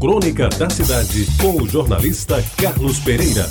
Crônica da Cidade, com o jornalista Carlos Pereira.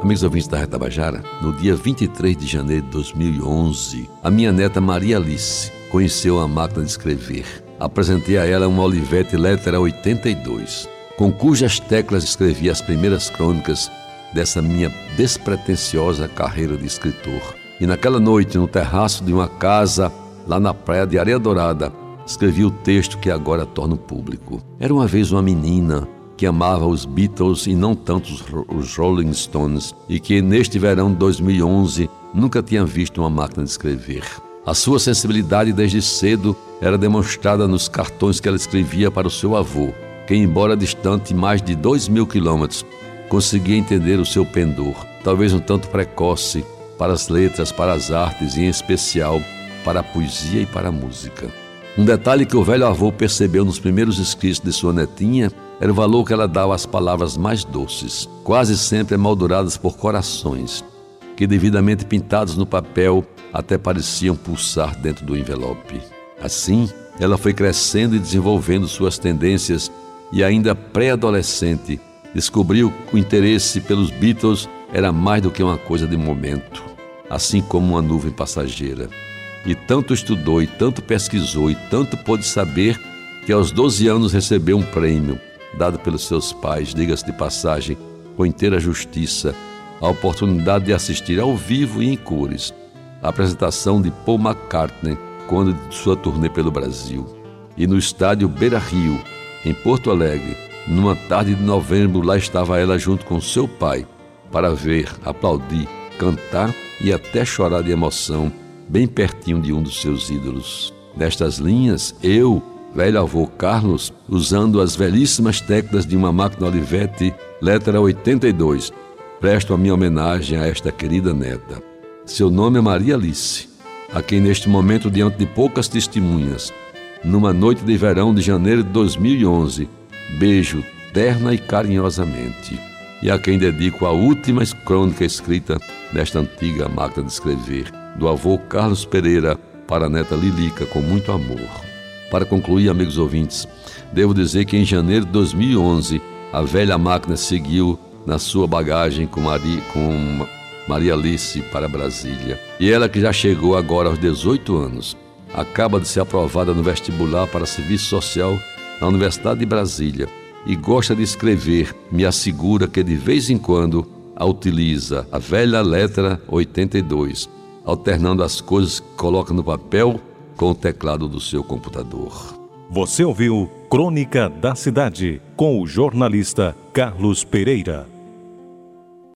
Amigos ouvintes da Retabajara, no dia 23 de janeiro de 2011, a minha neta Maria Alice conheceu a máquina de escrever. Apresentei a ela uma Olivetti Lettera 82, com cujas teclas escrevi as primeiras crônicas dessa minha despretensiosa carreira de escritor. E naquela noite, no terraço de uma casa lá na praia de Areia Dourada, escrevi o texto que agora torno público. Era uma vez uma menina que amava os Beatles e não tanto os Rolling Stones e que neste verão de 2011 nunca tinha visto uma máquina de escrever. A sua sensibilidade desde cedo era demonstrada nos cartões que ela escrevia para o seu avô, que, embora distante mais de dois mil quilômetros, conseguia entender o seu pendor, talvez um tanto precoce, para as letras, para as artes e, em especial, para a poesia e para a música. Um detalhe que o velho avô percebeu nos primeiros escritos de sua netinha era o valor que ela dava às palavras mais doces, quase sempre emolduradas por corações, que devidamente pintados no papel até pareciam pulsar dentro do envelope. Assim, ela foi crescendo e desenvolvendo suas tendências e ainda pré-adolescente, descobriu que o interesse pelos Beatles era mais do que uma coisa de momento, assim como uma nuvem passageira. E tanto estudou, e tanto pesquisou, e tanto pôde saber que aos 12 anos recebeu um prêmio, dado pelos seus pais, diga-se de passagem, com inteira justiça, a oportunidade de assistir ao vivo e em cores a apresentação de Paul McCartney quando de sua turnê pelo Brasil. E no estádio Beira Rio, em Porto Alegre, numa tarde de novembro, lá estava ela junto com seu pai para ver, aplaudir, cantar e até chorar de emoção bem pertinho de um dos seus ídolos. Nestas linhas, eu, velho avô Carlos, usando as velhíssimas teclas de uma máquina Olivetti letra 82, presto a minha homenagem a esta querida neta. Seu nome é Maria Alice, a quem neste momento, diante de poucas testemunhas, numa noite de verão de janeiro de 2011, beijo terna e carinhosamente, e a quem dedico a última crônica escrita nesta antiga máquina de escrever, do avô Carlos Pereira para a neta Lilica, com muito amor. Para concluir, amigos ouvintes, devo dizer que em janeiro de 2011, a velha máquina seguiu na sua bagagem com, Maria, com Maria Alice para Brasília. E ela que já chegou agora aos 18 anos, acaba de ser aprovada no vestibular para serviço social na Universidade de Brasília e gosta de escrever, me assegura que de vez em quando a utiliza a velha letra 82 alternando as coisas que coloca no papel com o teclado do seu computador. Você ouviu Crônica da Cidade com o jornalista Carlos Pereira.